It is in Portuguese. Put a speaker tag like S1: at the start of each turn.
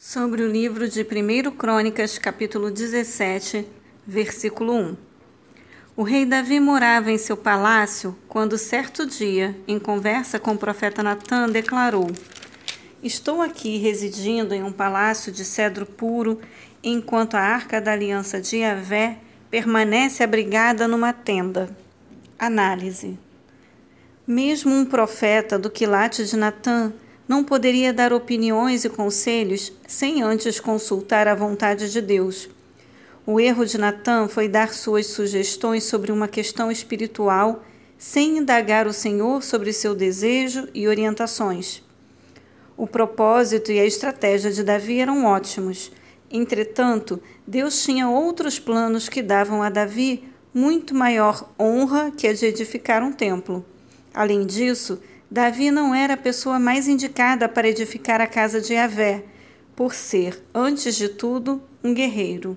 S1: Sobre o livro de 1 Crônicas, capítulo 17, versículo 1. O rei Davi morava em seu palácio quando, certo dia, em conversa com o profeta Natã, declarou: Estou aqui residindo em um palácio de cedro puro, enquanto a arca da aliança de Yahvé permanece abrigada numa tenda. Análise. Mesmo um profeta do quilate de Natã não poderia dar opiniões e conselhos sem antes consultar a vontade de Deus. O erro de Natã foi dar suas sugestões sobre uma questão espiritual sem indagar o Senhor sobre seu desejo e orientações. O propósito e a estratégia de Davi eram ótimos. Entretanto, Deus tinha outros planos que davam a Davi muito maior honra que a de edificar um templo. Além disso, Davi não era a pessoa mais indicada para edificar a casa de Yahvé, por ser, antes de tudo, um guerreiro.